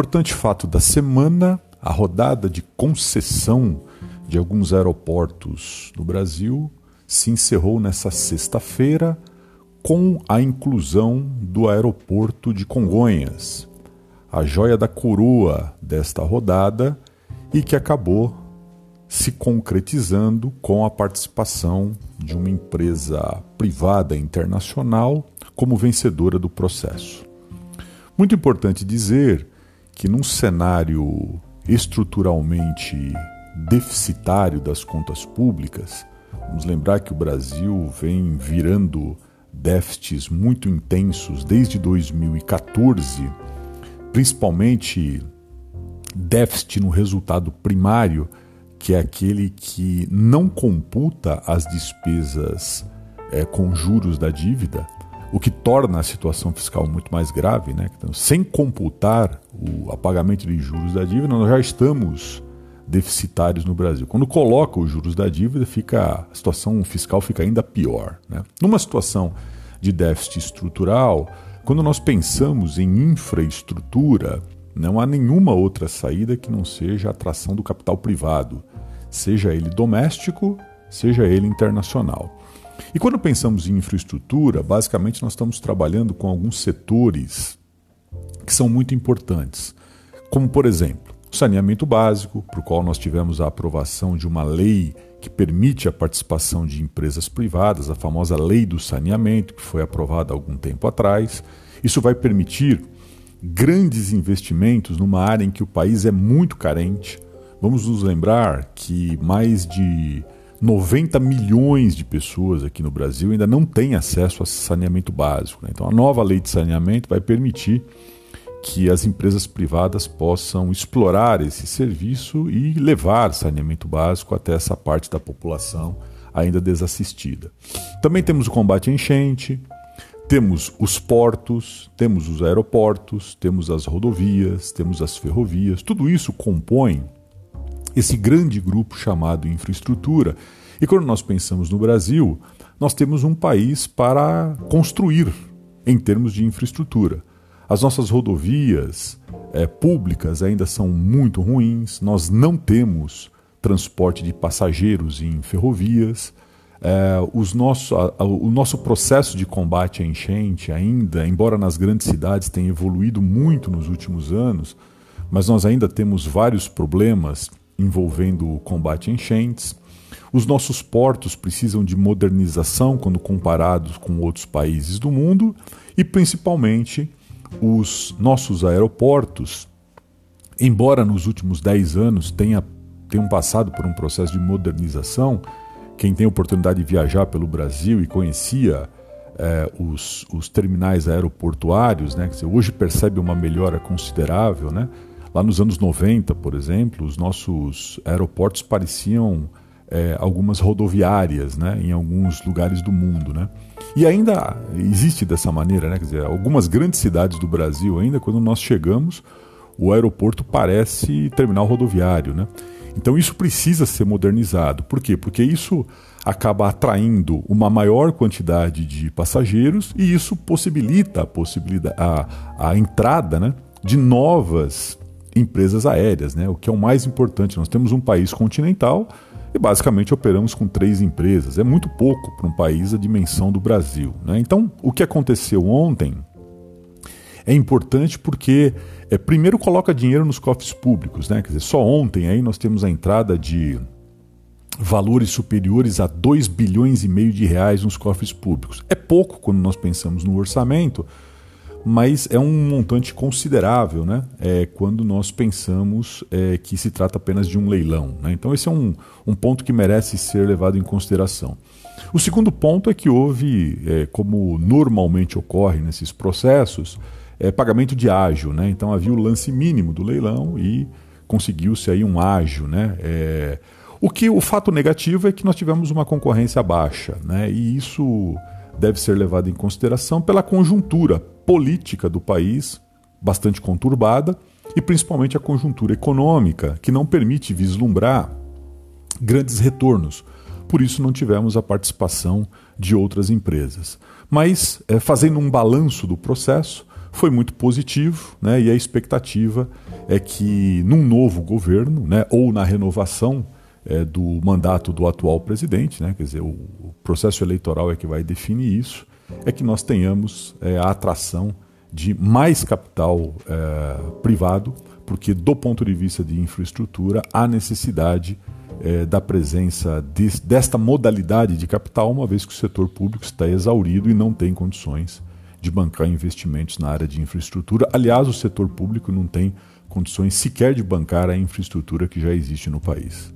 importante fato da semana: a rodada de concessão de alguns aeroportos no Brasil se encerrou nessa sexta-feira com a inclusão do aeroporto de Congonhas, a joia da coroa desta rodada e que acabou se concretizando com a participação de uma empresa privada internacional como vencedora do processo. Muito importante dizer que, num cenário estruturalmente deficitário das contas públicas, vamos lembrar que o Brasil vem virando déficits muito intensos desde 2014, principalmente déficit no resultado primário, que é aquele que não computa as despesas é, com juros da dívida, o que torna a situação fiscal muito mais grave. Né? Então, sem computar o apagamento de juros da dívida, nós já estamos deficitários no Brasil. Quando coloca os juros da dívida, fica a situação fiscal fica ainda pior. Né? Numa situação de déficit estrutural, quando nós pensamos em infraestrutura, não há nenhuma outra saída que não seja a atração do capital privado, seja ele doméstico, seja ele internacional. E quando pensamos em infraestrutura, basicamente nós estamos trabalhando com alguns setores que são muito importantes, como por exemplo, o saneamento básico, para o qual nós tivemos a aprovação de uma lei que permite a participação de empresas privadas, a famosa Lei do Saneamento, que foi aprovada há algum tempo atrás. Isso vai permitir grandes investimentos numa área em que o país é muito carente. Vamos nos lembrar que mais de 90 milhões de pessoas aqui no Brasil ainda não têm acesso a saneamento básico. Né? Então, a nova lei de saneamento vai permitir que as empresas privadas possam explorar esse serviço e levar saneamento básico até essa parte da população ainda desassistida. Também temos o combate à enchente, temos os portos, temos os aeroportos, temos as rodovias, temos as ferrovias, tudo isso compõe esse grande grupo chamado infraestrutura. E quando nós pensamos no Brasil, nós temos um país para construir em termos de infraestrutura. As nossas rodovias é, públicas ainda são muito ruins, nós não temos transporte de passageiros em ferrovias. É, os nosso, a, o nosso processo de combate à enchente ainda, embora nas grandes cidades tenha evoluído muito nos últimos anos, mas nós ainda temos vários problemas envolvendo o combate a enchentes. Os nossos portos precisam de modernização quando comparados com outros países do mundo e principalmente os nossos aeroportos, embora nos últimos 10 anos tenha, tenham passado por um processo de modernização, quem tem oportunidade de viajar pelo Brasil e conhecia é, os, os, terminais aeroportuários, né, dizer, hoje percebe uma melhora considerável. Né? Lá nos anos 90, por exemplo, os nossos aeroportos pareciam é, algumas rodoviárias né, em alguns lugares do mundo. Né? E ainda existe dessa maneira, né? Quer dizer, algumas grandes cidades do Brasil, ainda quando nós chegamos, o aeroporto parece terminal rodoviário, né? Então isso precisa ser modernizado. Por quê? Porque isso acaba atraindo uma maior quantidade de passageiros e isso possibilita a, possibilidade, a, a entrada né, de novas empresas aéreas, né? o que é o mais importante. Nós temos um país continental e basicamente operamos com três empresas. É muito pouco para um país da dimensão do Brasil. Né? Então, o que aconteceu ontem é importante porque, é, primeiro, coloca dinheiro nos cofres públicos. Né? Quer dizer, só ontem aí nós temos a entrada de valores superiores a 2 bilhões e meio de reais nos cofres públicos. É pouco quando nós pensamos no orçamento, mas é um montante considerável né? é, quando nós pensamos é, que se trata apenas de um leilão. Né? Então, esse é um, um ponto que merece ser levado em consideração. O segundo ponto é que houve, é, como normalmente ocorre nesses processos, é, pagamento de ágio. Né? Então, havia o lance mínimo do leilão e conseguiu-se aí um ágio. Né? É, o que o fato negativo é que nós tivemos uma concorrência baixa, né? e isso deve ser levado em consideração pela conjuntura política do país, bastante conturbada, e principalmente a conjuntura econômica, que não permite vislumbrar grandes retornos. Por isso, não tivemos a participação de outras empresas. Mas, é, fazendo um balanço do processo, foi muito positivo né, e a expectativa é que num novo governo, né, ou na renovação é, do mandato do atual presidente, né, quer dizer, o, processo eleitoral é que vai definir isso, é que nós tenhamos é, a atração de mais capital é, privado, porque do ponto de vista de infraestrutura há necessidade é, da presença de, desta modalidade de capital, uma vez que o setor público está exaurido e não tem condições de bancar investimentos na área de infraestrutura. Aliás, o setor público não tem condições sequer de bancar a infraestrutura que já existe no país.